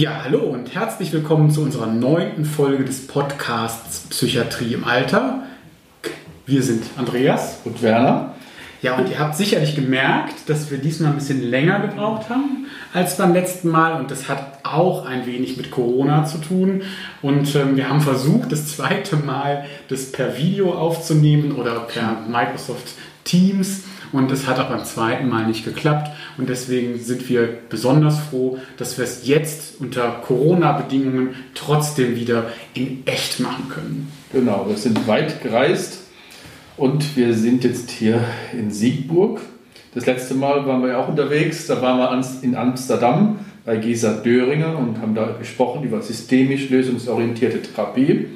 Ja, hallo und herzlich willkommen zu unserer neunten Folge des Podcasts Psychiatrie im Alter. Wir sind Andreas und Werner. Ja, und ihr habt sicherlich gemerkt, dass wir diesmal ein bisschen länger gebraucht haben als beim letzten Mal. Und das hat auch ein wenig mit Corona zu tun. Und ähm, wir haben versucht, das zweite Mal das per Video aufzunehmen oder per Microsoft Teams. Und es hat auch beim zweiten Mal nicht geklappt. Und deswegen sind wir besonders froh, dass wir es jetzt unter Corona-Bedingungen trotzdem wieder in echt machen können. Genau, wir sind weit gereist und wir sind jetzt hier in Siegburg. Das letzte Mal waren wir ja auch unterwegs. Da waren wir in Amsterdam bei Gesa Döringer und haben da gesprochen über systemisch lösungsorientierte Therapie.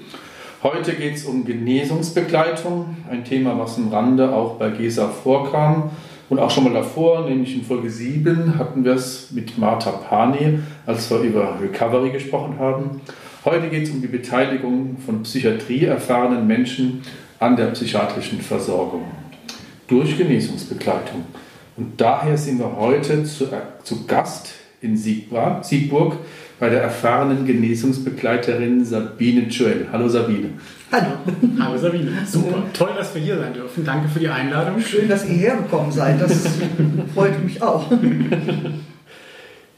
Heute geht es um Genesungsbegleitung, ein Thema, was am Rande auch bei GESA vorkam und auch schon mal davor, nämlich in Folge 7 hatten wir es mit Martha Pani, als wir über Recovery gesprochen haben. Heute geht es um die Beteiligung von psychiatrieerfahrenen Menschen an der psychiatrischen Versorgung durch Genesungsbegleitung. Und daher sind wir heute zu, äh, zu Gast in Siegburg bei der erfahrenen Genesungsbegleiterin Sabine Joel. Hallo Sabine. Hallo. Hallo Sabine. Super. Toll, dass wir hier sein dürfen. Danke für die Einladung. Schön, dass ihr hergekommen seid. Das freut mich auch.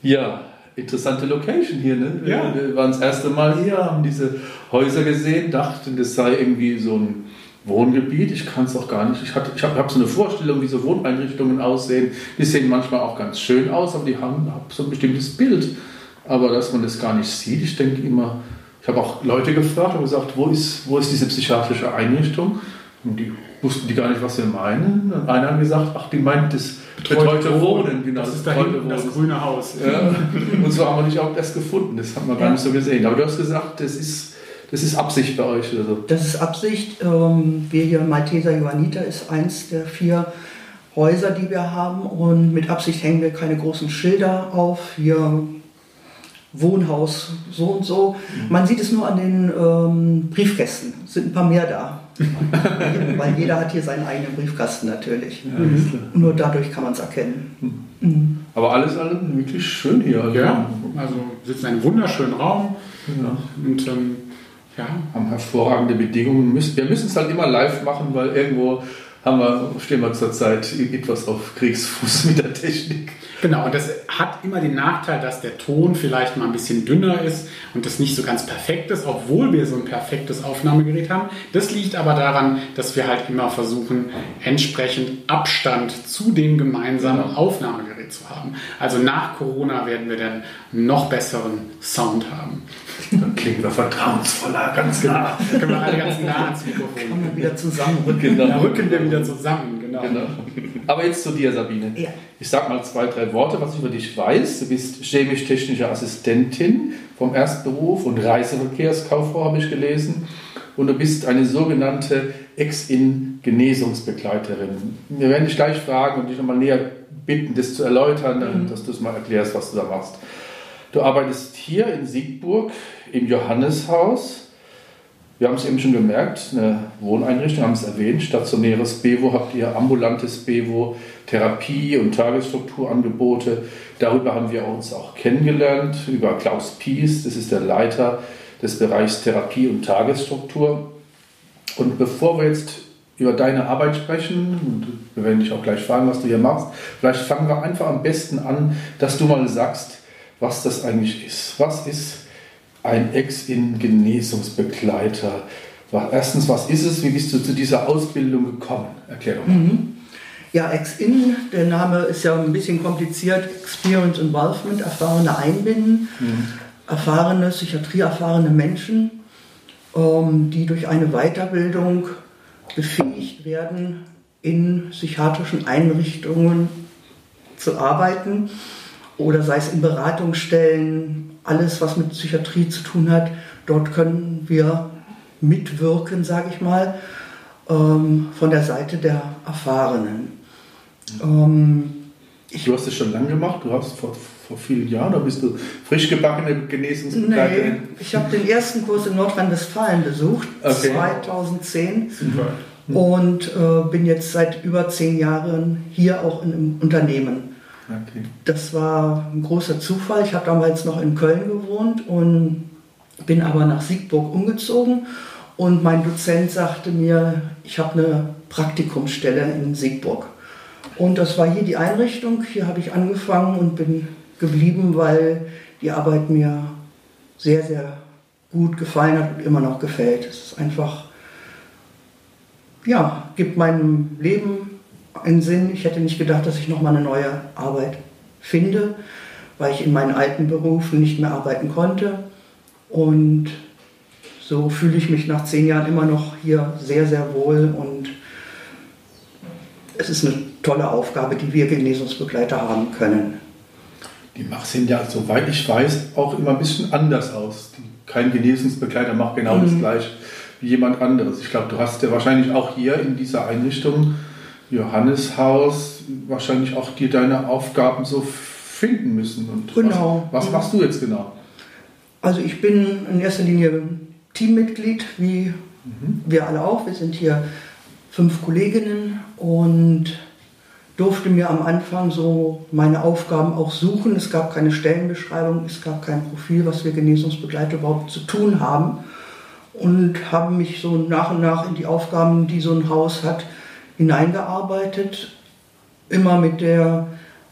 Ja, interessante Location hier. Ne? Ja. Wir waren das erste Mal hier, haben diese Häuser gesehen, dachten, das sei irgendwie so ein Wohngebiet. Ich kann es auch gar nicht. Ich, ich habe hab so eine Vorstellung, wie so Wohneinrichtungen aussehen. Die sehen manchmal auch ganz schön aus, aber die haben, haben so ein bestimmtes Bild. Aber dass man das gar nicht sieht, ich denke immer, ich habe auch Leute gefragt und gesagt, wo ist, wo ist diese psychiatrische Einrichtung? Und die wussten die gar nicht, was wir meinen. Und einer hat gesagt, ach, die meint das betreute Wohnen. Genau, das, das ist da hinten das grüne Haus. Ja. Und so haben wir nicht auch das gefunden. Das haben wir gar nicht so gesehen. Aber du hast gesagt, das ist das ist Absicht bei euch oder so? Das ist Absicht. Ähm, wir hier, Malteser Johanniter ist eins der vier Häuser, die wir haben. Und mit Absicht hängen wir keine großen Schilder auf. Hier Wohnhaus so und so. Mhm. Man sieht es nur an den ähm, Briefkästen. Es sind ein paar mehr da. Weil jeder hat hier seinen eigenen Briefkasten natürlich. Ja, mhm. Nur dadurch kann man es erkennen. Mhm. mhm. Aber alles, alles wirklich schön hier. Also ja, also sitzen in einem wunderschönen Raum. Ja. Und ähm, ja, haben hervorragende Bedingungen. Wir müssen es halt immer live machen, weil irgendwo haben wir, stehen wir zurzeit etwas auf Kriegsfuß mit der Technik. Genau, und das hat immer den Nachteil, dass der Ton vielleicht mal ein bisschen dünner ist und das nicht so ganz perfekt ist, obwohl wir so ein perfektes Aufnahmegerät haben. Das liegt aber daran, dass wir halt immer versuchen, entsprechend Abstand zu dem gemeinsamen genau. Aufnahmegerät zu haben. Also nach Corona werden wir dann noch besseren Sound haben. Dann klingen wir vertrauensvoller, ganz nah. Dann können wir alle ganz nah ans Mikrofon. Kommen wir wieder zusammenrücken. Genau. Rücken wir wieder zusammen, genau. genau. Aber jetzt zu dir, Sabine. Ja. Ich sag mal zwei, drei Worte, was ich über dich weiß. Du bist chemisch-technische Assistentin vom Erstberuf und Reiseverkehrskauffrau, habe ich gelesen. Und du bist eine sogenannte Ex-In-Genesungsbegleiterin. Wir werden dich gleich fragen und dich nochmal näher bitten, das zu erläutern, mhm. dass du es mal erklärst, was du da machst. Du arbeitest hier in Siegburg im Johanneshaus. Wir haben es eben schon gemerkt, eine Wohneinrichtung, haben es erwähnt, stationäres Bewo habt ihr, ambulantes Bewo, Therapie- und Tagesstrukturangebote. Darüber haben wir uns auch kennengelernt, über Klaus Pies, das ist der Leiter des Bereichs Therapie und Tagesstruktur. Und bevor wir jetzt über deine Arbeit sprechen, und wir werden dich auch gleich fragen, was du hier machst, vielleicht fangen wir einfach am besten an, dass du mal sagst, was das eigentlich ist. Was ist ein Ex-In-Genesungsbegleiter? Erstens, was ist es? Wie bist du zu dieser Ausbildung gekommen? Erklär doch mal. Mhm. Ja, Ex-In, der Name ist ja ein bisschen kompliziert. Experience Involvement, erfahrene Einbinden, mhm. erfahrene, psychiatrieerfahrene Menschen, ähm, die durch eine Weiterbildung befähigt werden, in psychiatrischen Einrichtungen zu arbeiten oder sei es in Beratungsstellen, alles, was mit Psychiatrie zu tun hat. Dort können wir mitwirken, sage ich mal, ähm, von der Seite der Erfahrenen. Ähm, du hast es schon lange gemacht, du hast vor, vor vielen Jahren, oder bist du frisch gebackene Genesungsbegleiterin? Nee, ich habe den ersten Kurs in Nordrhein-Westfalen besucht, okay. 2010. Super. Und äh, bin jetzt seit über zehn Jahren hier auch in einem Unternehmen Das war ein großer Zufall. Ich habe damals noch in Köln gewohnt und bin aber nach Siegburg umgezogen. Und mein Dozent sagte mir, ich habe eine Praktikumsstelle in Siegburg. Und das war hier die Einrichtung. Hier habe ich angefangen und bin geblieben, weil die Arbeit mir sehr, sehr gut gefallen hat und immer noch gefällt. Es ist einfach, ja, gibt meinem Leben einen Sinn. Ich hätte nicht gedacht, dass ich nochmal eine neue Arbeit finde, weil ich in meinen alten Berufen nicht mehr arbeiten konnte. Und so fühle ich mich nach zehn Jahren immer noch hier sehr, sehr wohl und es ist eine tolle Aufgabe, die wir Genesungsbegleiter haben können. Die sehen ja, soweit ich weiß, auch immer ein bisschen anders aus. Kein Genesungsbegleiter macht genau mhm. das gleiche wie jemand anderes. Ich glaube, du hast ja wahrscheinlich auch hier in dieser Einrichtung, Johanneshaus, wahrscheinlich auch dir deine Aufgaben so finden müssen. Und genau. Was, was machst du jetzt genau? Also ich bin in erster Linie Teammitglied, wie mhm. wir alle auch. Wir sind hier fünf Kolleginnen und durfte mir am Anfang so meine Aufgaben auch suchen. Es gab keine Stellenbeschreibung, es gab kein Profil, was wir Genesungsbegleiter überhaupt zu tun haben. Und habe mich so nach und nach in die Aufgaben, die so ein Haus hat, hineingearbeitet. Immer mit der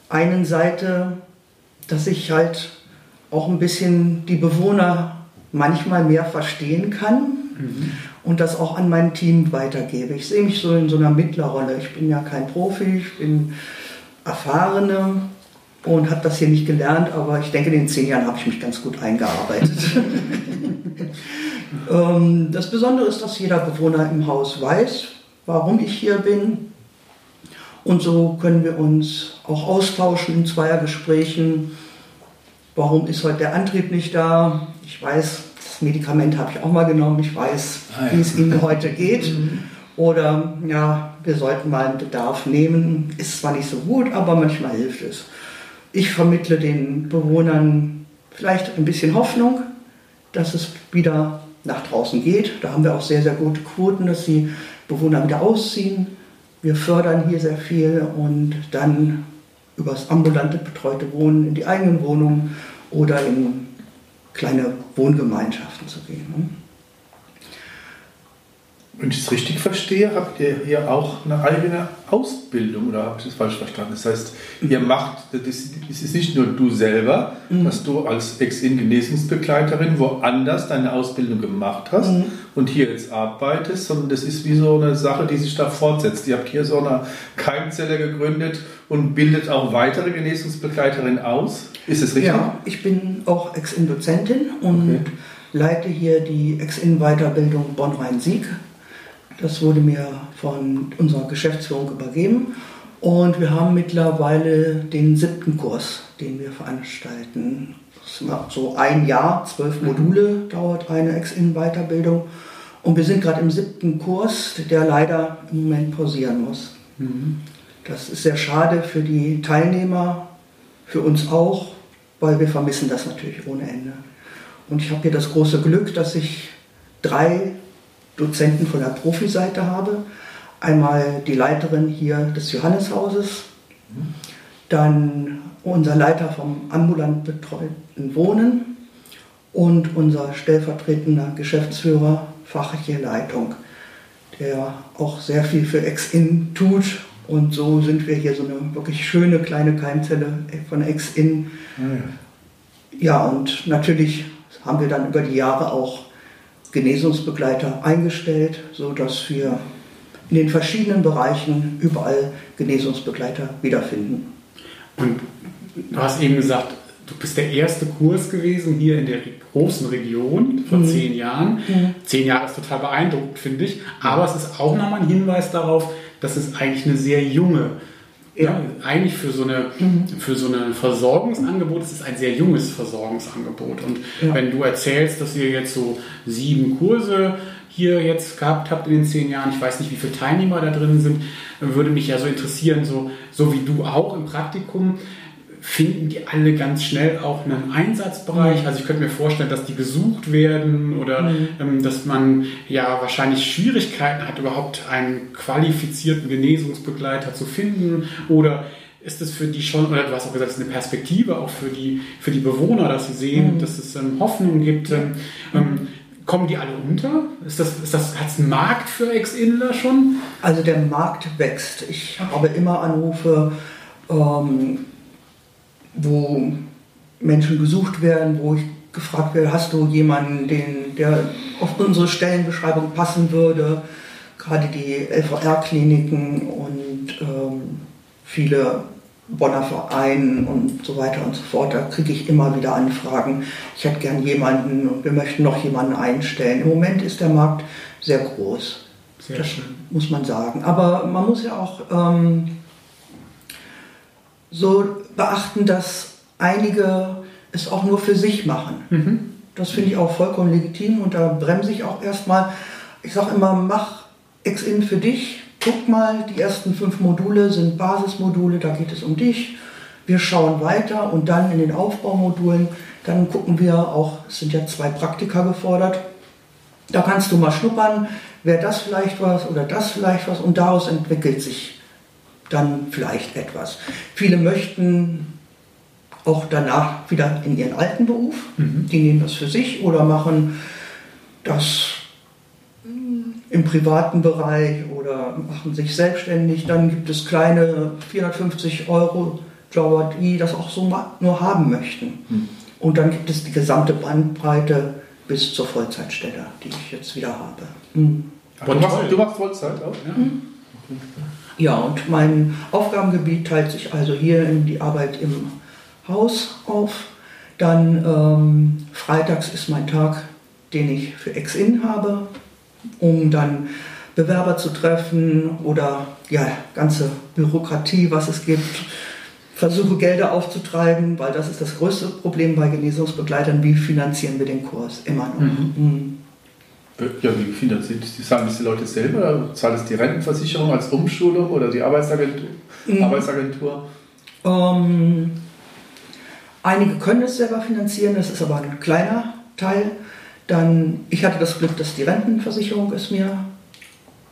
einen Seite, dass ich halt auch ein bisschen die Bewohner manchmal mehr verstehen kann. Mhm und das auch an mein Team weitergebe. Ich sehe mich so in so einer Mittlerrolle. Ich bin ja kein Profi, ich bin erfahrene und habe das hier nicht gelernt, aber ich denke, in den zehn Jahren habe ich mich ganz gut eingearbeitet. Ähm, das Besondere ist, dass jeder Bewohner im Haus weiß, warum ich hier bin. Und so können wir uns auch austauschen in Zweiergesprächen. Warum ist heute der Antrieb nicht da? Ich weiß, das Medikament habe ich auch mal genommen, ich weiß, ah, ja. wie es Ihnen heute geht. Mhm. Oder ja, wir sollten mal einen Bedarf nehmen. Ist zwar nicht so gut, aber manchmal hilft es. Ich vermittle den Bewohnern vielleicht ein bisschen Hoffnung, dass es wieder nach draußen geht. Da haben wir auch sehr, sehr gute Quoten, dass die Bewohner wieder ausziehen. Wir fördern hier sehr viel und dann über das ambulante betreute Wohnen in die eigenen Wohnungen oder in kleine Wohngemeinschaften zu gehen. Wenn ich es richtig verstehe, habt ihr hier auch eine eigene Ausbildung oder habe ich das falsch verstanden? Das heißt, ihr macht, es ist nicht nur du selber, mhm. dass du als Ex-In-Genesungsbegleiterin woanders deine Ausbildung gemacht hast mhm. und hier jetzt arbeitest, sondern das ist wie so eine Sache, die sich da fortsetzt. Ihr habt hier so eine Keimzelle gegründet und bildet auch weitere Genesungsbegleiterinnen aus. Ist es richtig? Ja, ich bin auch Ex-In-Dozentin und okay. leite hier die Ex-In-Weiterbildung Bonn-Rhein-Sieg das wurde mir von unserer Geschäftsführung übergeben. Und wir haben mittlerweile den siebten Kurs, den wir veranstalten. So ein Jahr, zwölf mhm. Module dauert eine Ex-In-Weiterbildung. Und wir sind gerade im siebten Kurs, der leider im Moment pausieren muss. Mhm. Das ist sehr schade für die Teilnehmer, für uns auch, weil wir vermissen das natürlich ohne Ende. Und ich habe hier das große Glück, dass ich drei Dozenten von der Profiseite habe. Einmal die Leiterin hier des Johanneshauses, dann unser Leiter vom ambulant betreuten Wohnen und unser stellvertretender Geschäftsführer fachliche Leitung, der auch sehr viel für Ex-In tut. Und so sind wir hier so eine wirklich schöne kleine Keimzelle von Ex-In. Ah, ja. ja, und natürlich haben wir dann über die Jahre auch Genesungsbegleiter eingestellt, sodass wir in den verschiedenen Bereichen überall Genesungsbegleiter wiederfinden. Und du hast eben gesagt, du bist der erste Kurs gewesen hier in der großen Region vor mhm. zehn Jahren. Mhm. Zehn Jahre ist total beeindruckend, finde ich. Aber es ist auch nochmal ein Hinweis darauf, dass es eigentlich eine sehr junge ja, eigentlich für so, eine, mhm. für so ein Versorgungsangebot ist es ein sehr junges Versorgungsangebot. Und ja. wenn du erzählst, dass ihr jetzt so sieben Kurse hier jetzt gehabt habt in den zehn Jahren, ich weiß nicht, wie viele Teilnehmer da drin sind, würde mich ja so interessieren, so, so wie du auch im Praktikum, finden die alle ganz schnell auch einen Einsatzbereich. Mhm. Also ich könnte mir vorstellen, dass die gesucht werden oder mhm. ähm, dass man ja wahrscheinlich Schwierigkeiten hat, überhaupt einen qualifizierten Genesungsbegleiter zu finden oder ist es für die schon, oder du hast auch gesagt, es ist eine Perspektive auch für die, für die Bewohner, dass sie sehen, mhm. dass es ähm, Hoffnung gibt. Ähm, ähm, kommen die alle unter? Ist das, ist das, hat es einen Markt für Ex-Inler schon? Also der Markt wächst. Ich habe immer Anrufe, ähm, wo Menschen gesucht werden, wo ich gefragt werde, hast du jemanden, den, der auf unsere Stellenbeschreibung passen würde? Gerade die LVR-Kliniken und ähm, viele Bonner Vereinen und so weiter und so fort. Da kriege ich immer wieder Anfragen. Ich hätte gern jemanden und wir möchten noch jemanden einstellen. Im Moment ist der Markt sehr groß. Sehr das schön. muss man sagen. Aber man muss ja auch ähm, so beachten, dass einige es auch nur für sich machen. Mhm. Das finde ich auch vollkommen legitim und da bremse ich auch erstmal. Ich sage immer, mach X-In für dich, guck mal, die ersten fünf Module sind Basismodule, da geht es um dich. Wir schauen weiter und dann in den Aufbaumodulen, dann gucken wir auch, es sind ja zwei Praktika gefordert, da kannst du mal schnuppern, wäre das vielleicht was oder das vielleicht was und daraus entwickelt sich dann vielleicht etwas. Viele möchten auch danach wieder in ihren alten Beruf, mhm. die nehmen das für sich oder machen das im privaten Bereich oder machen sich selbstständig. Dann gibt es kleine 450 Euro Jobber, die das auch so nur haben möchten. Hm. Und dann gibt es die gesamte Bandbreite bis zur Vollzeitstelle, die ich jetzt wieder habe. Hm. Du, machst, du, machst, Vollzeit auch? Ja. Hm. Ja, und mein Aufgabengebiet teilt sich also hier in die Arbeit im Haus auf. Dann ähm, freitags ist mein Tag, den ich für Ex-In habe um dann Bewerber zu treffen oder ja, ganze Bürokratie, was es gibt. Versuche Gelder aufzutreiben, weil das ist das größte Problem bei Genesungsbegleitern. Wie finanzieren wir den Kurs? Immer noch. Mhm. Mhm. Ja, wie finanziert die? Zahlen das die Leute selber? Zahlt es die Rentenversicherung als Umschulung oder die Arbeitsagentur? Mhm. Arbeitsagentur? Ähm, einige können es selber finanzieren, das ist aber ein kleiner Teil. Dann, ich hatte das Glück, dass die Rentenversicherung es mir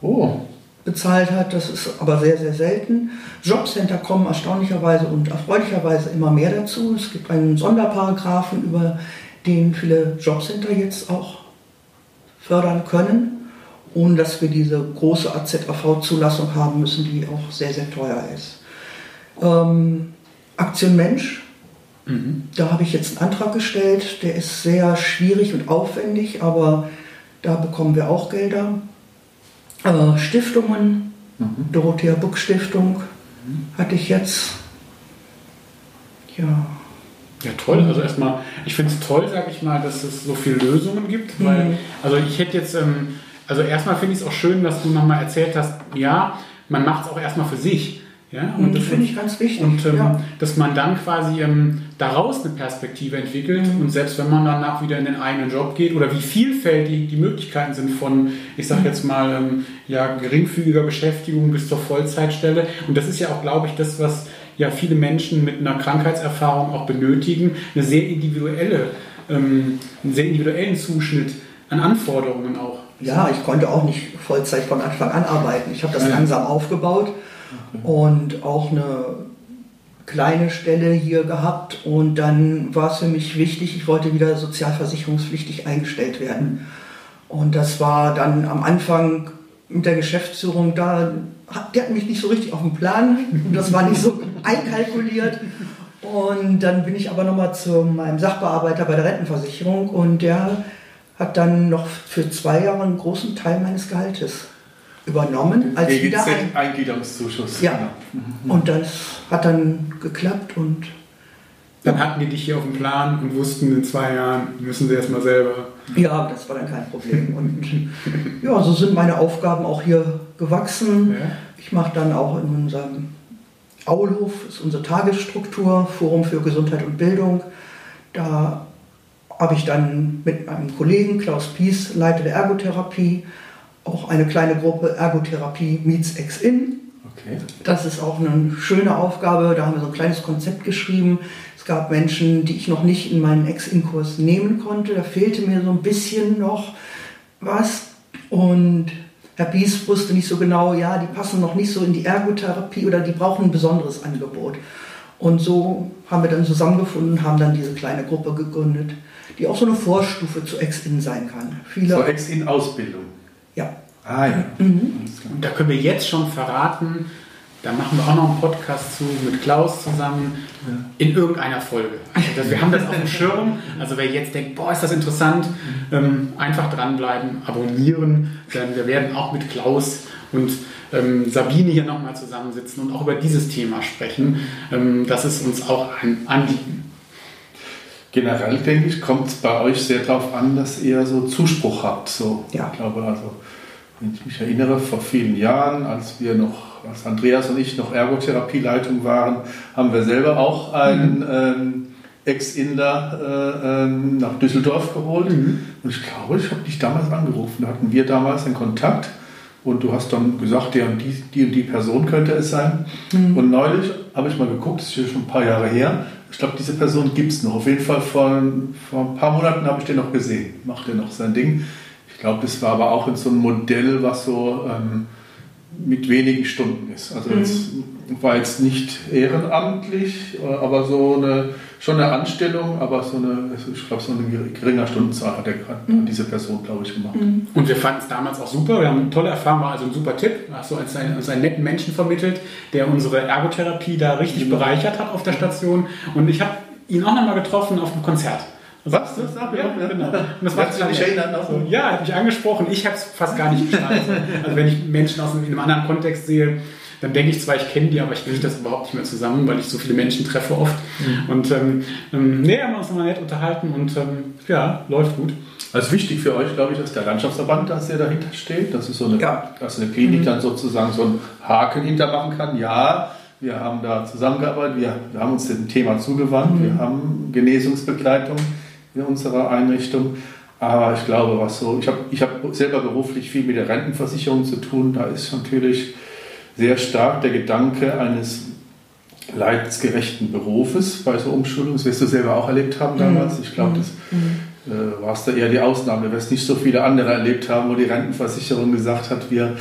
oh. bezahlt hat. Das ist aber sehr, sehr selten. Jobcenter kommen erstaunlicherweise und erfreulicherweise immer mehr dazu. Es gibt einen Sonderparagraphen, über den viele Jobcenter jetzt auch fördern können, ohne dass wir diese große AZAV-Zulassung haben müssen, die auch sehr, sehr teuer ist. Ähm, Aktion Mensch Mhm. Da habe ich jetzt einen Antrag gestellt, der ist sehr schwierig und aufwendig, aber da bekommen wir auch Gelder. Äh, Stiftungen, mhm. Dorothea Buck Stiftung mhm. hatte ich jetzt. Ja. Ja, toll. Also erstmal, ich finde es toll, sage ich mal, dass es so viele Lösungen gibt. Weil, mhm. also ich hätte jetzt, ähm, also erstmal finde ich es auch schön, dass du nochmal erzählt hast, ja, man macht es auch erstmal für sich. Ja, und das finde ich ganz wichtig. Und ähm, ja. dass man dann quasi ähm, daraus eine Perspektive entwickelt mhm. und selbst wenn man danach wieder in den eigenen Job geht oder wie vielfältig die Möglichkeiten sind von, ich sage mhm. jetzt mal, ähm, ja, geringfügiger Beschäftigung bis zur Vollzeitstelle. Und das ist ja auch, glaube ich, das, was ja viele Menschen mit einer Krankheitserfahrung auch benötigen, eine sehr individuelle, ähm, einen sehr individuellen Zuschnitt an Anforderungen auch. Ja, ich konnte auch nicht Vollzeit von Anfang an arbeiten. Ich habe das ja. langsam aufgebaut und auch eine kleine Stelle hier gehabt und dann war es für mich wichtig, ich wollte wieder sozialversicherungspflichtig eingestellt werden. Und das war dann am Anfang mit der Geschäftsführung da, der hat mich nicht so richtig auf dem Plan, das war nicht so einkalkuliert. Und dann bin ich aber nochmal zu meinem Sachbearbeiter bei der Rentenversicherung und der hat dann noch für zwei Jahre einen großen Teil meines Gehaltes übernommen als wieder ein Eingliederungszuschuss. Ja. Mhm. Und das hat dann geklappt und dann hatten die dich hier auf dem Plan und wussten, in zwei Jahren müssen sie erstmal selber. Ja, das war dann kein Problem. Und ja, so sind meine Aufgaben auch hier gewachsen. Ja. Ich mache dann auch in unserem Aulhof, ist unsere Tagesstruktur, Forum für Gesundheit und Bildung. Da habe ich dann mit meinem Kollegen Klaus Pies, Leiter der Ergotherapie, auch eine kleine Gruppe Ergotherapie Meets Ex-In. Okay. Das ist auch eine schöne Aufgabe. Da haben wir so ein kleines Konzept geschrieben. Es gab Menschen, die ich noch nicht in meinen Ex-In-Kurs nehmen konnte. Da fehlte mir so ein bisschen noch was. Und Herr Bies wusste nicht so genau, ja, die passen noch nicht so in die Ergotherapie oder die brauchen ein besonderes Angebot. Und so haben wir dann zusammengefunden, haben dann diese kleine Gruppe gegründet, die auch so eine Vorstufe zu Ex-In sein kann. Viele so Ex-In-Ausbildung? Ja. Ah ja. Mhm. Und da können wir jetzt schon verraten, da machen wir auch noch einen Podcast zu mit Klaus zusammen in irgendeiner Folge. Also wir haben das auf dem Schirm. Also wer jetzt denkt, boah, ist das interessant, ähm, einfach dranbleiben, abonnieren. Denn wir werden auch mit Klaus und ähm, Sabine hier nochmal zusammensitzen und auch über dieses Thema sprechen. Ähm, das ist uns auch ein Anliegen. Generell denke ich, kommt es bei euch sehr darauf an, dass ihr so Zuspruch habt. So, ja. Ich glaube, also, wenn ich mich erinnere, vor vielen Jahren, als wir noch als Andreas und ich noch Ergotherapieleitung waren, haben wir selber auch einen mhm. ähm, Ex-Inder äh, ähm, nach Düsseldorf geholt. Mhm. Und ich glaube, ich habe dich damals angerufen. Da hatten wir damals einen Kontakt. Und du hast dann gesagt, ja, die, die und die Person könnte es sein. Mhm. Und neulich habe ich mal geguckt, das ist ja schon ein paar Jahre her. Ich glaube, diese Person gibt es noch. Auf jeden Fall vor, vor ein paar Monaten habe ich den noch gesehen. Macht er noch sein Ding. Ich glaube, das war aber auch in so einem Modell, was so ähm, mit wenigen Stunden ist. Also mhm. es war jetzt nicht ehrenamtlich, aber so eine, schon eine Anstellung, aber so eine, ich glaube, so eine geringe Stundenzahl hat er gerade mhm. diese Person, glaube ich, gemacht. Mhm. Und wir fanden es damals auch super. Wir haben eine tolle Erfahrung, war also ein super Tipp. Du hast so als einen, als einen netten Menschen vermittelt, der unsere Ergotherapie da richtig genau. bereichert hat auf der Station. Und ich habe ihn auch nochmal getroffen auf einem Konzert. Was? Das ja, ja, genau. Und das war du dich erinnern so, Ja, hat mich angesprochen. Ich habe es fast gar nicht verstanden. also wenn ich Menschen aus einem, in einem anderen Kontext sehe, dann denke ich zwar, ich kenne die, aber ich kriege das überhaupt nicht mehr zusammen, weil ich so viele Menschen treffe oft. Mhm. Und ähm, ähm, nee, haben wir uns nochmal nett unterhalten und ähm, ja, läuft gut. Also wichtig für euch, glaube ich, dass der Landschaftsverband, dass der dahinter steht. Das ist so eine, ja. dass eine Klinik mhm. dann sozusagen so einen Haken hintermachen kann. Ja, wir haben da zusammengearbeitet, wir, wir haben uns dem Thema zugewandt, mhm. wir haben Genesungsbegleitung in unserer Einrichtung. Aber ich glaube, was so, ich habe ich hab selber beruflich viel mit der Rentenversicherung zu tun. Da ist natürlich sehr stark der Gedanke eines leidensgerechten Berufes bei so Umschulungen. Das wirst du selber auch erlebt haben damals. Ich glaube, das mhm. äh, warst da eher die Ausnahme. Du wirst nicht so viele andere erlebt haben, wo die Rentenversicherung gesagt hat, wir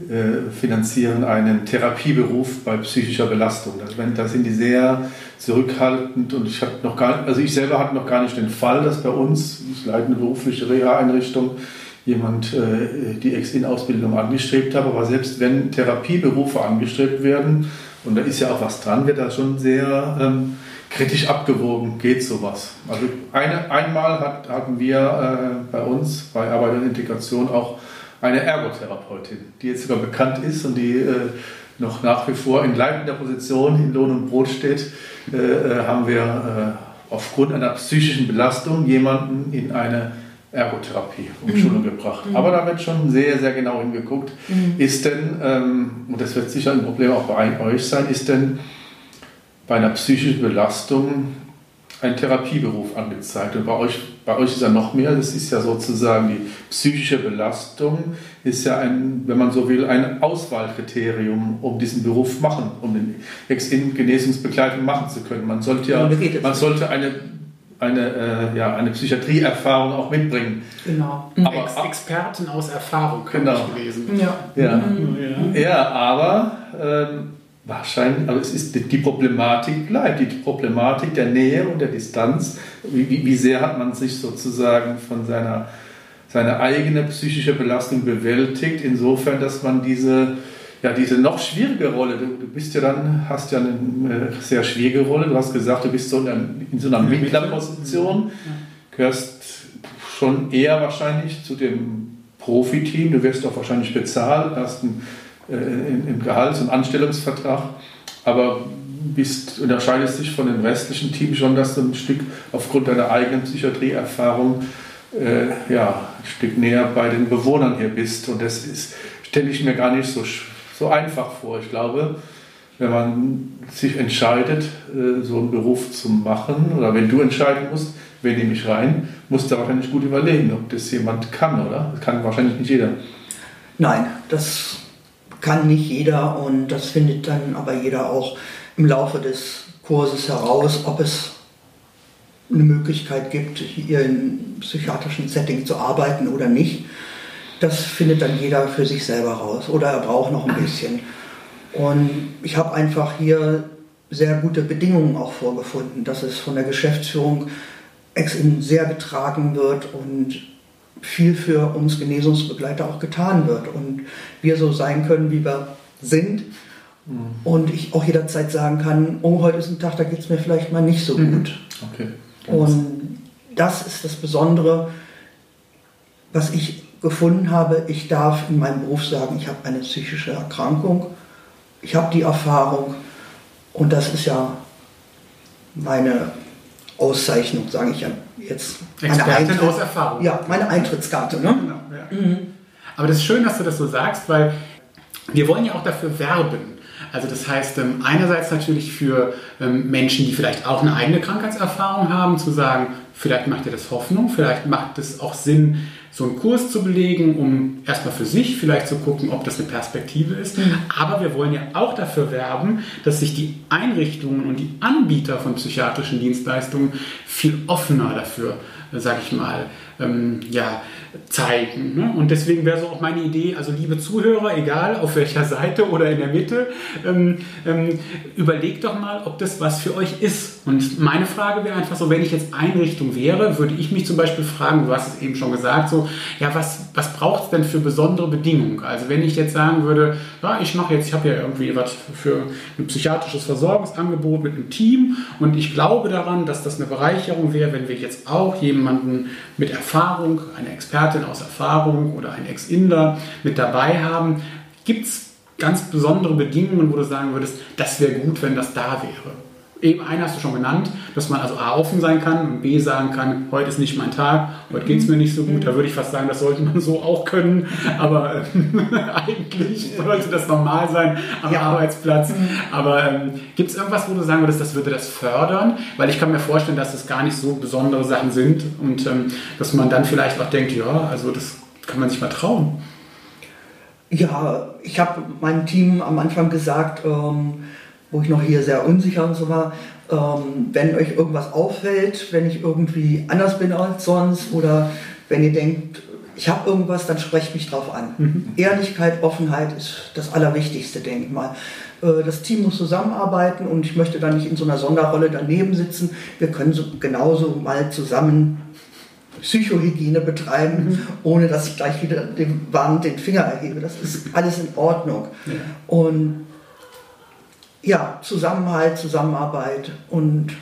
äh, finanzieren einen Therapieberuf bei psychischer Belastung. Da sind die sehr zurückhaltend und ich habe noch gar, also ich selber hatte noch gar nicht den Fall, dass bei uns, ich leite eine berufliche Reha-Einrichtung, jemand äh, die Ex-In-Ausbildung angestrebt hat. Aber selbst wenn Therapieberufe angestrebt werden, und da ist ja auch was dran, wird da schon sehr ähm, kritisch abgewogen, geht sowas. Also eine, einmal hat, hatten wir äh, bei uns bei Arbeit und Integration auch eine Ergotherapeutin, die jetzt sogar bekannt ist und die äh, noch nach wie vor in leitender Position in Lohn und Brot steht, äh, äh haben wir äh, aufgrund einer psychischen Belastung jemanden in eine Ergotherapie Umschulung mhm. gebracht. Mhm. Aber da wird schon sehr, sehr genau hingeguckt. Mhm. Ist denn, ähm, und das wird sicher ein Problem auch bei euch sein, ist denn bei einer psychischen Belastung ein Therapieberuf angezeigt. Und bei euch, bei euch ist ja noch mehr, das ist ja sozusagen die psychische Belastung, ist ja ein, wenn man so will, ein Auswahlkriterium, um diesen Beruf machen, um den Ex-In-Genesungsbegleitung machen zu können. Man sollte ja, man sollte eine eine, äh, ja, eine Psychiatrieerfahrung auch mitbringen. Genau. Aber, Ex Experten aus Erfahrung können genau. ich lesen. Ja, ja. Mhm. ja. ja aber ähm, Wahrscheinlich, aber es ist die Problematik bleibt, die Problematik der Nähe und der Distanz. Wie, wie, wie sehr hat man sich sozusagen von seiner, seiner eigenen psychischen Belastung bewältigt, insofern, dass man diese, ja, diese noch schwierige Rolle, du, bist ja dann, hast ja eine äh, sehr schwierige Rolle, du hast gesagt, du bist so in, in so einer Mittlerposition, gehörst schon eher wahrscheinlich zu dem Profiteam, du wirst auch wahrscheinlich bezahlt, hast ein äh, im Gehalts- und Anstellungsvertrag, aber bist, unterscheidest dich von dem restlichen Team schon, dass du ein Stück aufgrund deiner eigenen Psychiatrieerfahrung äh, ja, ein Stück näher bei den Bewohnern hier bist. Und das stelle ich mir gar nicht so, so einfach vor. Ich glaube, wenn man sich entscheidet, äh, so einen Beruf zu machen, oder wenn du entscheiden musst, wen nehme ich rein, musst du wahrscheinlich gut überlegen, ob das jemand kann, oder? Das kann wahrscheinlich nicht jeder. Nein, das kann nicht jeder und das findet dann aber jeder auch im Laufe des Kurses heraus, ob es eine Möglichkeit gibt, hier in psychiatrischen Setting zu arbeiten oder nicht. das findet dann jeder für sich selber raus oder er braucht noch ein bisschen. Und ich habe einfach hier sehr gute Bedingungen auch vorgefunden, dass es von der Geschäftsführung sehr getragen wird und viel für uns Genesungsbegleiter auch getan wird und wir so sein können, wie wir sind. Mhm. Und ich auch jederzeit sagen kann, oh, heute ist ein Tag, da geht es mir vielleicht mal nicht so mhm. gut. Okay. Und das ist das Besondere, was ich gefunden habe. Ich darf in meinem Beruf sagen, ich habe eine psychische Erkrankung. Ich habe die Erfahrung und das ist ja meine Auszeichnung, sage ich ja jetzt. Expertin aus Erfahrung. Ja, meine Eintrittskarte. Ne? Genau, ja. mhm. Aber das ist schön, dass du das so sagst, weil wir wollen ja auch dafür werben. Also das heißt, ähm, einerseits natürlich für ähm, Menschen, die vielleicht auch eine eigene Krankheitserfahrung haben, zu sagen, vielleicht macht ihr das Hoffnung, vielleicht macht es auch Sinn, so einen Kurs zu belegen, um erstmal für sich vielleicht zu gucken, ob das eine Perspektive ist. Mhm. Aber wir wollen ja auch dafür werben, dass sich die Einrichtungen und die Anbieter von psychiatrischen Dienstleistungen viel offener dafür, sage ich mal, ähm, ja, zeigen. Ne? Und deswegen wäre so auch meine Idee, also liebe Zuhörer, egal auf welcher Seite oder in der Mitte, ähm, ähm, überlegt doch mal, ob das was für euch ist. Und meine Frage wäre einfach so, wenn ich jetzt Einrichtung wäre, würde ich mich zum Beispiel fragen, du hast es eben schon gesagt, so, ja, was, was braucht es denn für besondere Bedingungen? Also wenn ich jetzt sagen würde, ja, ich mache jetzt, ich habe ja irgendwie was für ein psychiatrisches Versorgungsangebot mit einem Team und ich glaube daran, dass das eine Bereicherung wäre, wenn wir jetzt auch jemanden mit Erfahrung, eine Expertin aus Erfahrung oder ein Ex-Inder mit dabei haben. Gibt es ganz besondere Bedingungen, wo du sagen würdest, das wäre gut, wenn das da wäre? Eben einen hast du schon genannt, dass man also A offen sein kann und B sagen kann, heute ist nicht mein Tag, heute geht es mir nicht so gut. Da würde ich fast sagen, das sollte man so auch können. Aber äh, eigentlich sollte das normal sein am ja. Arbeitsplatz. Mhm. Aber ähm, gibt es irgendwas, wo du sagen würdest, das würde das fördern? Weil ich kann mir vorstellen, dass das gar nicht so besondere Sachen sind und ähm, dass man dann vielleicht auch denkt, ja, also das kann man sich mal trauen. Ja, ich habe meinem Team am Anfang gesagt, ähm, wo ich noch hier sehr unsicher und so war, ähm, wenn euch irgendwas auffällt, wenn ich irgendwie anders bin als sonst oder wenn ihr denkt, ich habe irgendwas, dann sprecht mich drauf an. Mhm. Ehrlichkeit, Offenheit ist das Allerwichtigste, denke ich mal. Äh, das Team muss zusammenarbeiten und ich möchte da nicht in so einer Sonderrolle daneben sitzen. Wir können so genauso mal zusammen Psychohygiene betreiben, mhm. ohne dass ich gleich wieder dem Wand den Finger erhebe. Das ist alles in Ordnung. Ja. Und ja, Zusammenhalt, Zusammenarbeit und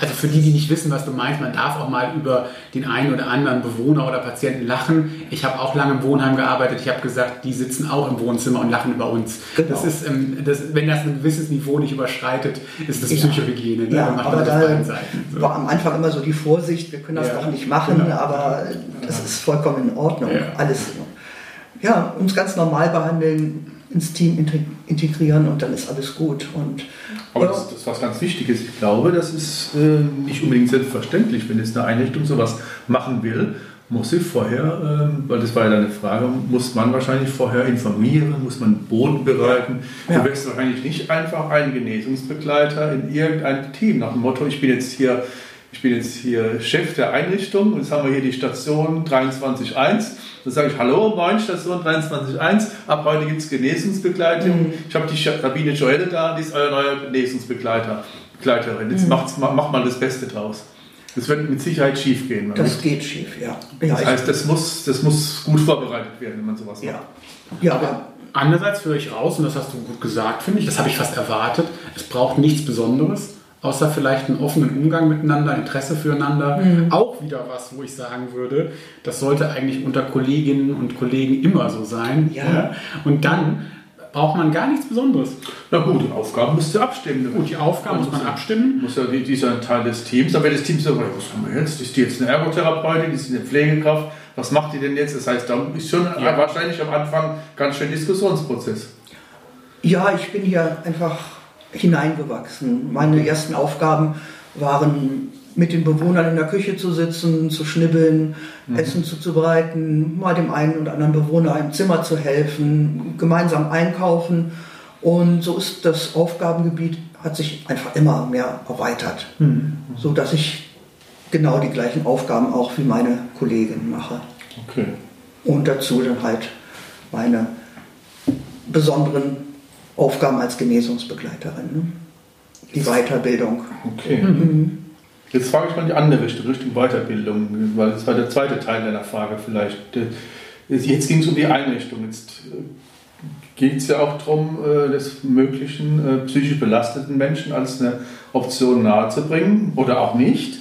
also für die, die nicht wissen, was du meinst, man darf auch mal über den einen oder anderen Bewohner oder Patienten lachen. Ich habe auch lange im Wohnheim gearbeitet. Ich habe gesagt, die sitzen auch im Wohnzimmer und lachen über uns. Genau. Das ist, ähm, das, wenn das ein gewisses Niveau nicht überschreitet, ist das ja. Psychohygiene. Ne? Ja, aber da so. war am Anfang immer so die Vorsicht, wir können das ja. doch nicht machen, genau. aber das ist vollkommen in Ordnung. Ja. Alles. Ja, uns ganz normal behandeln, ins Team integrieren und dann ist alles gut. Und, Aber ja. das, das ist was ganz Wichtiges. Ich glaube, das ist äh, nicht unbedingt selbstverständlich, wenn jetzt eine Einrichtung sowas machen will, muss sie vorher, äh, weil das war ja deine Frage, muss man wahrscheinlich vorher informieren, muss man Boden bereiten. Ja. Du wirst wahrscheinlich nicht einfach einen Genesungsbegleiter in irgendein Team nach dem Motto, ich bin jetzt hier ich bin jetzt hier Chef der Einrichtung und jetzt haben wir hier die Station 23.1. Dann sage ich, hallo, moin, Station 23.1, ab heute gibt es Genesungsbegleitung. Mhm. Ich habe die Rabine Joelle da, die ist euer neuer Genesungsbegleiter. Begleiterin. Jetzt mhm. macht, macht mal das Beste draus. Das wird mit Sicherheit schief gehen. Das nicht? geht schief, ja. Das heißt, das muss, das muss gut vorbereitet werden, wenn man sowas ja. macht. Ja, aber andererseits höre ich raus, und das hast du gut gesagt, finde ich, das habe ich fast erwartet, es braucht nichts Besonderes außer vielleicht einen offenen Umgang miteinander, Interesse füreinander. Mhm. Auch wieder was, wo ich sagen würde, das sollte eigentlich unter Kolleginnen und Kollegen immer so sein. Ja. ja. Und dann braucht man gar nichts Besonderes. Na gut, die Aufgaben müsst ihr abstimmen. Gut, die Aufgaben muss man abstimmen. Muss ja dieser Teil des Teams, aber das Team sagt, was haben wir jetzt? Ist die jetzt eine Ergotherapeutin, ist die eine Pflegekraft? Was macht die denn jetzt? Das heißt, da ist schon ja. wahrscheinlich am Anfang ganz schön Diskussionsprozess. Ja, ich bin hier einfach hineingewachsen. Meine ersten Aufgaben waren mit den Bewohnern in der Küche zu sitzen, zu schnibbeln, mhm. Essen zuzubereiten, mal dem einen oder anderen Bewohner im Zimmer zu helfen, gemeinsam einkaufen. Und so ist das Aufgabengebiet, hat sich einfach immer mehr erweitert, mhm. so dass ich genau die gleichen Aufgaben auch wie meine Kollegin mache. Okay. Und dazu dann halt meine besonderen Aufgaben als Genesungsbegleiterin. Ne? Die Weiterbildung. Okay. Mhm. Jetzt frage ich mal die andere Richtung, Richtung Weiterbildung, weil das war der zweite Teil deiner Frage vielleicht. Jetzt ging es um die Einrichtung. Jetzt äh, geht es ja auch darum, äh, des möglichen äh, psychisch belasteten Menschen als eine Option nahezubringen oder auch nicht.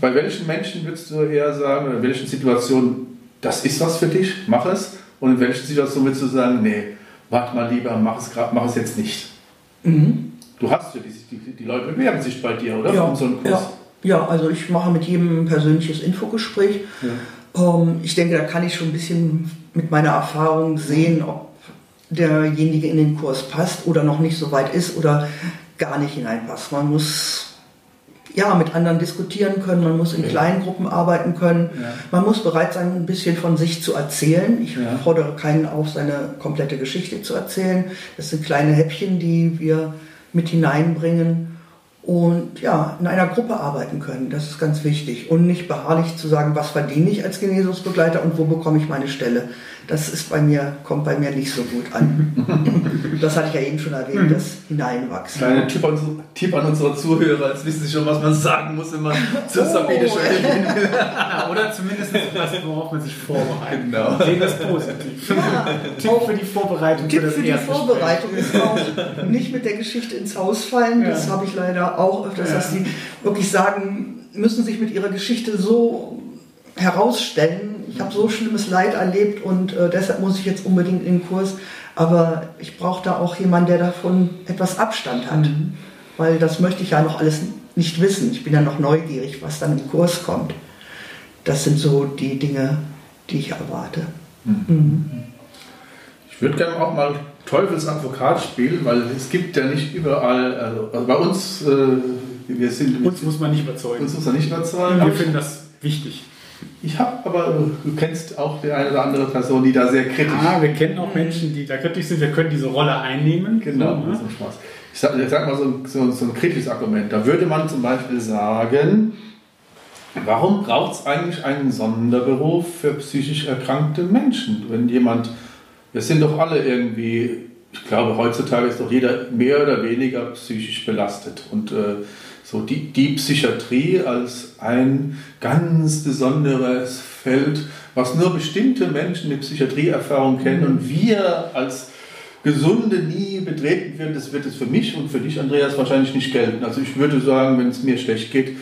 Bei welchen Menschen würdest du eher sagen, oder in welchen Situationen, das ist was für dich, mach es? Und in welchen Situationen würdest du sagen, nee, warte mal lieber, mach es, grad, mach es jetzt nicht? Mhm. Du hast ja die, die, die, Leute bewerben sich bei dir, oder? Ja, so ja. ja, also ich mache mit jedem ein persönliches Infogespräch. Ja. Ähm, ich denke, da kann ich schon ein bisschen mit meiner Erfahrung sehen, ob derjenige in den Kurs passt oder noch nicht so weit ist oder gar nicht hineinpasst. Man muss ja, mit anderen diskutieren können, man muss in kleinen Gruppen arbeiten können, ja. man muss bereit sein, ein bisschen von sich zu erzählen. Ich ja. fordere keinen auf, seine komplette Geschichte zu erzählen. Das sind kleine Häppchen, die wir mit hineinbringen und ja, in einer Gruppe arbeiten können. Das ist ganz wichtig. Und nicht beharrlich zu sagen, was verdiene ich als Genesungsbegleiter und wo bekomme ich meine Stelle das ist bei mir, kommt bei mir nicht so gut an. das hatte ich ja eben schon erwähnt, das Hineinwachsen. Kleiner Tipp an, Tipp an unsere Zuhörer, jetzt wissen sie schon, was man sagen muss, wenn man zur Sabine oh. ja, Oder zumindest was, worauf man sich vorbereitet. Genau. Sehen das positiv. Ja. Tipp für die Vorbereitung. Tipp für, für die Vorbereitung ist auch nicht mit der Geschichte ins Haus fallen. Das ja. habe ich leider auch öfters, dass die wirklich sagen, müssen sich mit ihrer Geschichte so herausstellen, ich habe so schlimmes Leid erlebt und äh, deshalb muss ich jetzt unbedingt in den Kurs. Aber ich brauche da auch jemanden, der davon etwas Abstand hat. Mhm. Weil das möchte ich ja noch alles nicht wissen. Ich bin ja noch neugierig, was dann im Kurs kommt. Das sind so die Dinge, die ich erwarte. Mhm. Mhm. Ich würde gerne auch mal Teufelsadvokat spielen, weil es gibt ja nicht überall, also, also bei uns, äh, wir sind. Uns muss man nicht überzeugen. Uns muss man nicht überzeugen. Wir finden das wichtig. Ich habe aber, du kennst auch die eine oder andere Person, die da sehr kritisch ist. Ah, wir kennen auch Menschen, die da kritisch sind. Wir können diese Rolle einnehmen. Genau, so, ne? das ist Spaß. Ich sage sag mal so, so, so, ein kritisches Argument. Da würde man zum Beispiel sagen, warum braucht es eigentlich einen Sonderberuf für psychisch erkrankte Menschen? Wenn jemand, wir sind doch alle irgendwie, ich glaube, heutzutage ist doch jeder mehr oder weniger psychisch belastet. Und äh, so die, die Psychiatrie als ein ganz besonderes Feld, was nur bestimmte Menschen mit Psychiatrieerfahrung kennen und wir als Gesunde nie betreten werden, das wird es für mich und für dich, Andreas, wahrscheinlich nicht gelten. Also ich würde sagen, wenn es mir schlecht geht,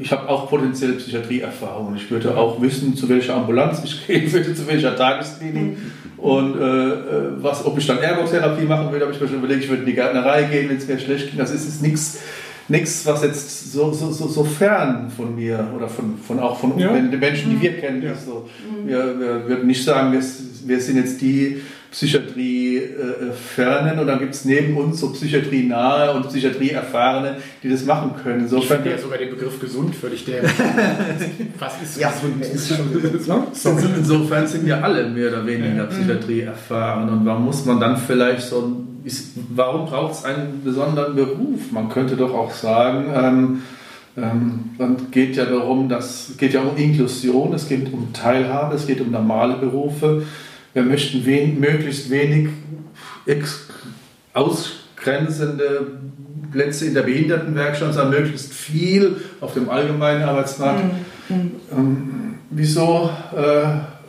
ich habe auch potenziell Psychiatrieerfahrung. Ich würde auch wissen, zu welcher Ambulanz ich gehen würde, zu welcher Tagesklinik und äh, äh, was, ob ich dann Ergotherapie machen würde, habe ich mir schon überlegt, ich würde in die Gärtnerei gehen, wenn es mir schlecht geht. Das ist, ist nichts nichts, was jetzt so, so, so, so, fern von mir oder von, von auch von ja. den Menschen, die wir kennen, ja. ist. So. Mhm. Wir, wir würden nicht sagen, wir, wir sind jetzt die Psychiatrie-Fernen äh, und dann gibt es neben uns so Psychiatrie-nahe und Psychiatrie-Erfahrene, die das machen können. Insofern, ich finde ja sogar den Begriff gesund völlig der. Was ist ja, gesund? Ist schon gesund. Insofern sind wir alle mehr oder weniger Psychiatrie-erfahren und warum muss man dann vielleicht so ein ist, warum braucht es einen besonderen Beruf? Man könnte doch auch sagen, ähm, ähm, dann geht ja darum, dass es geht ja um Inklusion, es geht um Teilhabe, es geht um normale Berufe. Wir möchten wen, möglichst wenig ausgrenzende Plätze in der Behindertenwerkstatt, sondern möglichst viel auf dem allgemeinen Arbeitsmarkt. Mhm. Ähm, wieso äh,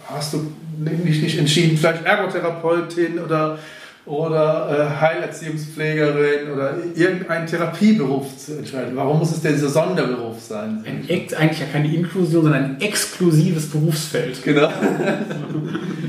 hast du nicht, nicht entschieden, vielleicht Ergotherapeutin oder oder äh, Heilerziehungspflegerin oder irgendeinen Therapieberuf zu entscheiden. Warum muss es denn dieser Sonderberuf sein? Ein, eigentlich ja keine Inklusion, sondern ein exklusives Berufsfeld. Genau.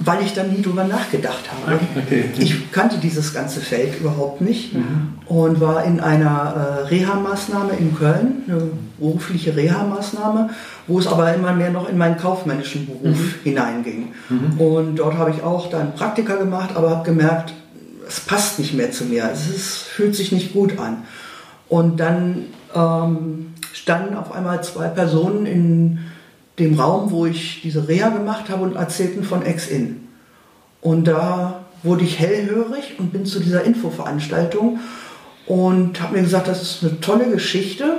Weil ich da nie drüber nachgedacht habe. Okay. Ich kannte dieses ganze Feld überhaupt nicht mhm. und war in einer äh, Reha-Maßnahme in Köln, eine berufliche Reha-Maßnahme wo es aber immer mehr noch in meinen kaufmännischen Beruf mhm. hineinging. Mhm. Und dort habe ich auch dann Praktika gemacht, aber habe gemerkt, es passt nicht mehr zu mir. Es ist, fühlt sich nicht gut an. Und dann ähm, standen auf einmal zwei Personen in dem Raum, wo ich diese Reha gemacht habe und erzählten von Ex-In. Und da wurde ich hellhörig und bin zu dieser Infoveranstaltung und habe mir gesagt, das ist eine tolle Geschichte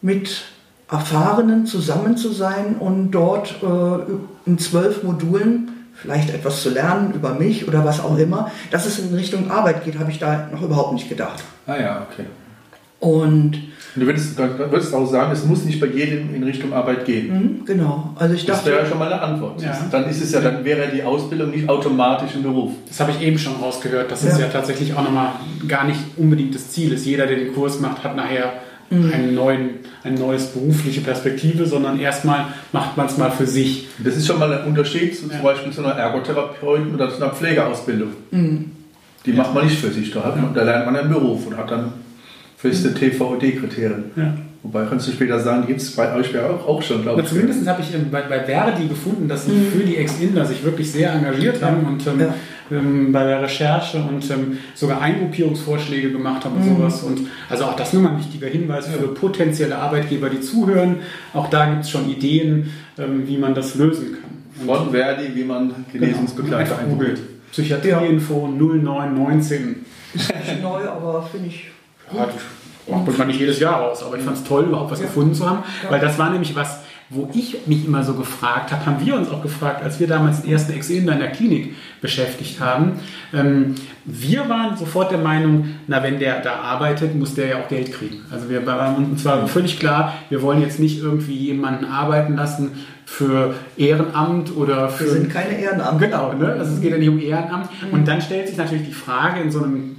mit Erfahrenen zusammen zu sein und dort äh, in zwölf Modulen vielleicht etwas zu lernen über mich oder was auch immer. Dass es in Richtung Arbeit geht, habe ich da noch überhaupt nicht gedacht. Ah ja, okay. Und Du würdest, würdest auch sagen, es muss nicht bei jedem in Richtung Arbeit gehen. Mhm, genau. Also ich Das dachte, wäre ja schon mal eine Antwort. Ja. Dann ist es ja, dann wäre die Ausbildung nicht automatisch ein Beruf. Das habe ich eben schon rausgehört, dass es Ja. ja tatsächlich auch nochmal gar nicht unbedingt das Ziel ist. Jeder, der den Kurs macht, hat nachher einen neuen, eine neues berufliche Perspektive, sondern erstmal macht man es mal für sich. Das ist schon mal ein Unterschied zu, Ja. zum Beispiel zu einer Ergotherapeuten oder zu einer Pflegeausbildung. Mhm. Die macht man nicht für sich. Da, hat man, da lernt man einen Beruf und hat dann feste TVD-Kriterien. Ja. Wobei kannst du später sagen, die gibt es bei euch ja auch, auch schon, glaube Aber ich. zumindest habe ich ähm, bei, bei Verdi gefunden, dass sie für die Ex-Inder sich wirklich sehr engagiert haben und ähm, Ja. ähm, bei der Recherche und ähm, sogar Eingruppierungsvorschläge gemacht haben und sowas. Und also auch das nochmal ein wichtiger Hinweis für potenzielle Arbeitgeber, die zuhören. Auch da gibt es schon Ideen, ähm, wie man das lösen kann. Und Von Verdi, wie man Genesungsbegleiter einbaut. googelt. Psychiatrieinfo 0919. ist nicht neu, aber finde ich Ja, das macht man nicht jedes Jahr raus, aber ich fand es toll, überhaupt was gefunden zu haben, weil das war nämlich was, wo ich mich immer so gefragt habe, haben wir uns auch gefragt, als wir damals den ersten Ex-Inder in der Klinik beschäftigt haben. Ähm, wir waren sofort der Meinung, na, wenn der da arbeitet, muss der ja auch Geld kriegen. Also wir waren uns war völlig klar, wir wollen jetzt nicht irgendwie jemanden arbeiten lassen für Ehrenamt oder für Wir sind keine Ehrenamtler. Genau, ne? also es geht ja nicht um Ehrenamt. Und dann stellt sich natürlich die Frage in so einem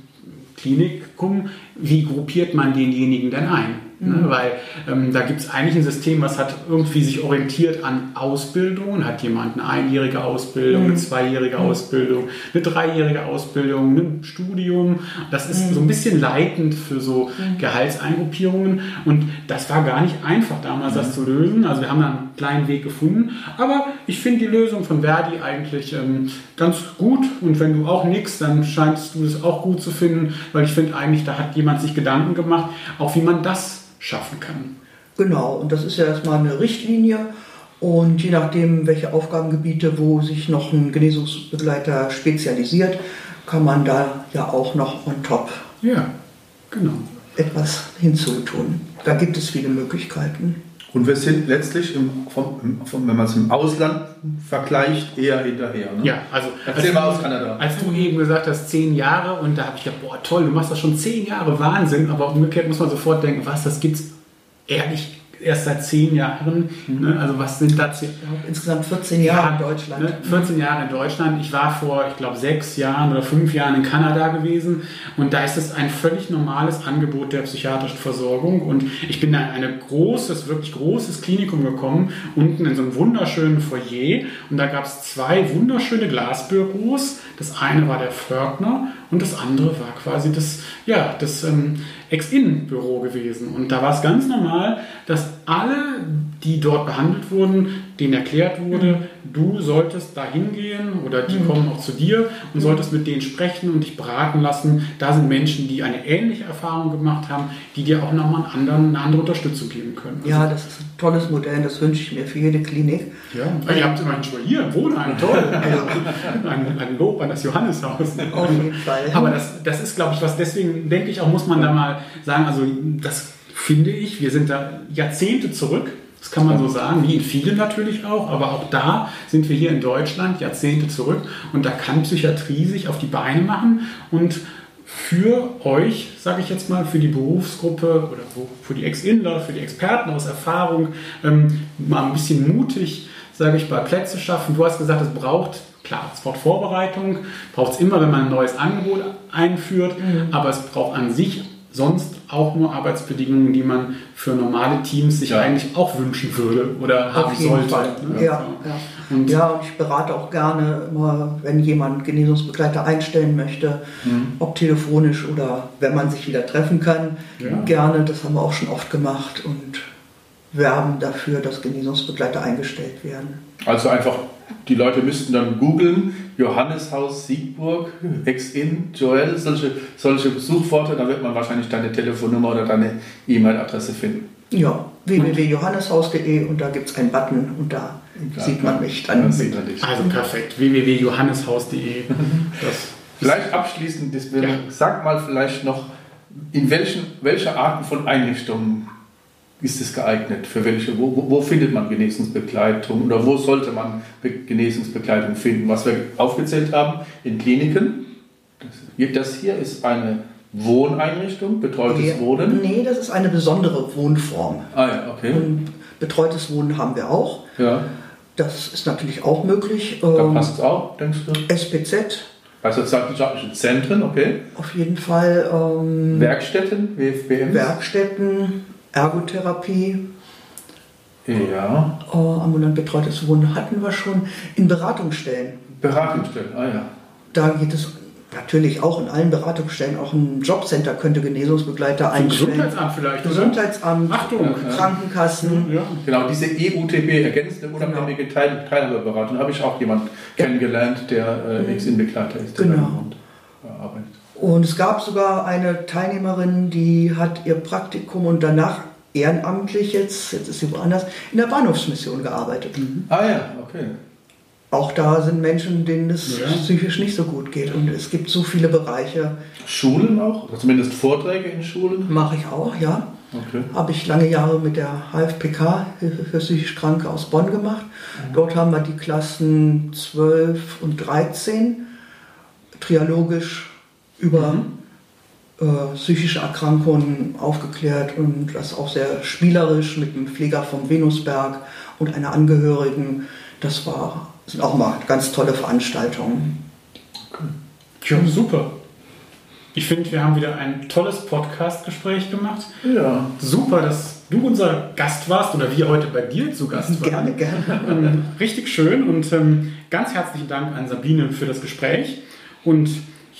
Klinikum, wie gruppiert man denjenigen denn ein? Ne? Weil ähm, da gibt es eigentlich ein System, was hat irgendwie sich orientiert an Ausbildungen. Hat jemand eine einjährige Ausbildung, eine zweijährige Ausbildung, eine dreijährige Ausbildung, ein Studium. Das ist so ein bisschen leitend für so Gehaltseingruppierungen. Und das war gar nicht einfach damals, das zu lösen. Also wir haben da einen kleinen Weg gefunden. Aber ich finde die Lösung von Verdi eigentlich ähm, ganz gut. Und wenn du auch nix, dann scheinst du es auch gut zu finden, weil ich finde eigentlich, da hat jemand sich Gedanken gemacht, auch wie man das schaffen kann. Genau, und das ist ja erstmal eine Richtlinie. Und je nachdem, welche Aufgabengebiete, wo sich noch ein Genesungsbegleiter spezialisiert, kann man da ja auch noch on top Ja, genau. etwas hinzutun. Da gibt es viele Möglichkeiten. Und wir sind letztlich, im, vom, vom, wenn man es im Ausland vergleicht, eher hinterher. Ne? Ja, also Erzähl als, mal aus Kanada. als du eben gesagt hast, zehn Jahre und da habe ich gedacht, boah toll, du machst das schon zehn Jahre, Wahnsinn, aber umgekehrt muss man sofort denken, was, das gibt's ehrlich erst seit zehn Jahren. Ne? Also was sind da zehn, Insgesamt 14 Jahre in Deutschland. Ne, 14 Jahre in Deutschland. Ich war vor, ich glaube, sechs Jahren oder fünf Jahren in Kanada gewesen und da ist es ein völlig normales Angebot der psychiatrischen Versorgung und ich bin da in ein großes, wirklich großes Klinikum gekommen, unten in so einem wunderschönen Foyer und da gab es zwei wunderschöne Glasbüros. Das eine war der Pförtner und das andere war quasi das, ja, das ähm, Ex-In-Büro gewesen. Und da war es ganz normal, dass alle, die dort behandelt wurden, denen erklärt wurde, du solltest da hingehen oder die kommen auch zu dir und solltest mit denen sprechen und dich beraten lassen. Da sind Menschen, die eine ähnliche Erfahrung gemacht haben, die dir auch nochmal einen anderen, eine andere Unterstützung geben können. Also, Ja, das ist ein tolles Modell, das wünsche ich mir für jede Klinik. ja. Ihr habt immerhin schon hier im Wohnheim, toll. ein, ein Lob an das Johanneshaus. Auf jeden Fall. Aber das, das ist, glaube ich, was deswegen denke ich auch, muss man da mal sagen, also das finde ich, wir sind da Jahrzehnte zurück. Das kann man so sagen, wie in vielen natürlich auch, aber auch da sind wir hier in Deutschland Jahrzehnte zurück und da kann Psychiatrie sich auf die Beine machen und für euch, sage ich jetzt mal, für die Berufsgruppe oder für die Ex-Inler, für die Experten aus Erfahrung, ähm, mal ein bisschen mutig, sage ich mal, Plätze schaffen. Du hast gesagt, es braucht, klar, es braucht Vorbereitung, braucht es immer, wenn man ein neues Angebot einführt, aber es braucht an sich sonst auch nur Arbeitsbedingungen, die man für normale Teams sich Ja. eigentlich auch wünschen würde oder haben Auf jeden sollte. Fall. ne? Ja, So. ja. Und ja, und ich berate auch gerne immer, wenn jemand Genesungsbegleiter einstellen möchte, ob telefonisch oder wenn man sich wieder treffen kann. Ja. Gerne, das haben wir auch schon oft gemacht und werben dafür, dass Genesungsbegleiter eingestellt werden. Also einfach, die Leute müssten dann googeln, Johanneshaus Siegburg, Ex-In, Joel, solche, solche Suchworte, dann wird man wahrscheinlich deine Telefonnummer oder deine E-Mail-Adresse finden. Ja, www.johanneshaus.de und da gibt es einen Button und da Ja, sieht man mich dann. Dann sieht man dich. Also perfekt. www.johanneshaus.de. Vielleicht abschließend, das Ja. sag mal vielleicht noch, in welchen, welche Arten von Einrichtungen ist es geeignet? Für welche, wo, wo findet man Genesungsbegleitung oder wo sollte man Genesungsbegleitung finden? Was wir aufgezählt haben in Kliniken. Das hier ist eine Wohneinrichtung, betreutes nee, Wohnen? Nee, das ist eine besondere Wohnform. Ah ja, okay. Und betreutes Wohnen haben wir auch. Ja. Das ist natürlich auch möglich. Da ähm, passt es auch, denkst du? SPZ. Bei sozialwissenschaftlichen Zentren, okay. Auf jeden Fall. Ähm, Werkstätten, WFBM. Werkstätten, Ergotherapie. Ja. Äh, ambulant betreutes Wohnen hatten wir schon. In Beratungsstellen. Beratungsstellen, ah ja. Da geht es natürlich auch in allen Beratungsstellen, auch ein Jobcenter könnte Genesungsbegleiter einstellen. Gesundheitsamt vielleicht, oder? Gesundheitsamt, Achtung, Krankenkassen. Ja. Genau, diese EUTB, ergänzende unabhängige genau. Teil Teilhabeberatung, habe ich auch jemand ja. kennengelernt, der äh, mhm. Ex-In-Begleiter ist. Genau. Und, es gab sogar eine Teilnehmerin, die hat ihr Praktikum und danach ehrenamtlich jetzt, jetzt ist sie woanders, in der Bahnhofsmission gearbeitet. Mhm. Ah ja, okay auch da sind Menschen, denen es ja. psychisch nicht so gut geht. Und es gibt so viele Bereiche. Schulen auch? Oder zumindest Vorträge in Schulen? Mache ich auch, ja. Okay. Habe ich lange Jahre mit der HFPK, Hilfe für psychisch Kranke aus Bonn gemacht. Mhm. Dort haben wir die Klassen 12 und 13 trialogisch über äh, psychische Erkrankungen aufgeklärt und das auch sehr spielerisch mit dem Pfleger vom Venusberg und einer Angehörigen. Das war sind auch mal ganz tolle Veranstaltungen. Okay. Ja, super. Ich finde, wir haben wieder ein tolles Podcast-Gespräch gemacht. Ja. Super, dass du unser Gast warst oder wir heute bei dir zu Gast waren. Gerne, gerne. Ähm, richtig schön und ähm, ganz herzlichen Dank an Sabine für das Gespräch. Und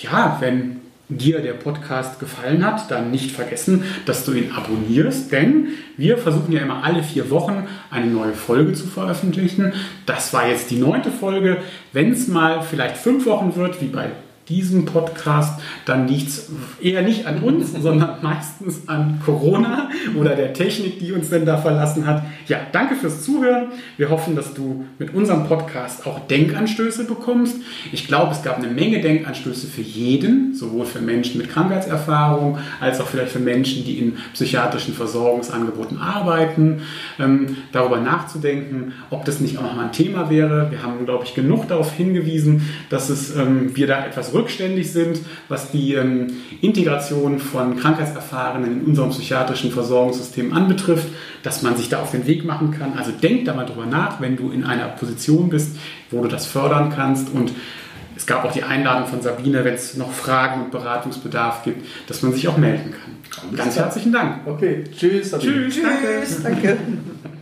ja, wenn dir der Podcast gefallen hat, dann nicht vergessen, dass du ihn abonnierst, denn wir versuchen ja immer alle vier Wochen eine neue Folge zu veröffentlichen. Das war jetzt die neunte Folge. Wenn es mal vielleicht fünf Wochen wird, wie bei diesem Podcast, dann liegt es eher nicht an uns, sondern meistens an Corona oder der Technik, die uns denn da verlassen hat. Ja, danke fürs Zuhören. Wir hoffen, dass du mit unserem Podcast auch Denkanstöße bekommst. Ich glaube, es gab eine Menge Denkanstöße für jeden, sowohl für Menschen mit Krankheitserfahrung als auch vielleicht für Menschen, die in psychiatrischen Versorgungsangeboten arbeiten, ähm, darüber nachzudenken, ob das nicht auch noch mal ein Thema wäre. Wir haben, glaube ich, genug darauf hingewiesen, dass es, ähm, wir da etwas rückständig sind, was die ähm, Integration von Krankheitserfahrenen in unserem psychiatrischen Versorgungssystem anbetrifft, dass man sich da auf den Weg machen kann. Also denk da mal drüber nach, wenn du in einer Position bist, wo du das fördern kannst und es gab auch die Einladung von Sabine, wenn es noch Fragen und Beratungsbedarf gibt, dass man sich auch melden kann. Ganz herzlichen Dank. Okay, tschüss. Sabine. Tschüss, tschüss danke. danke.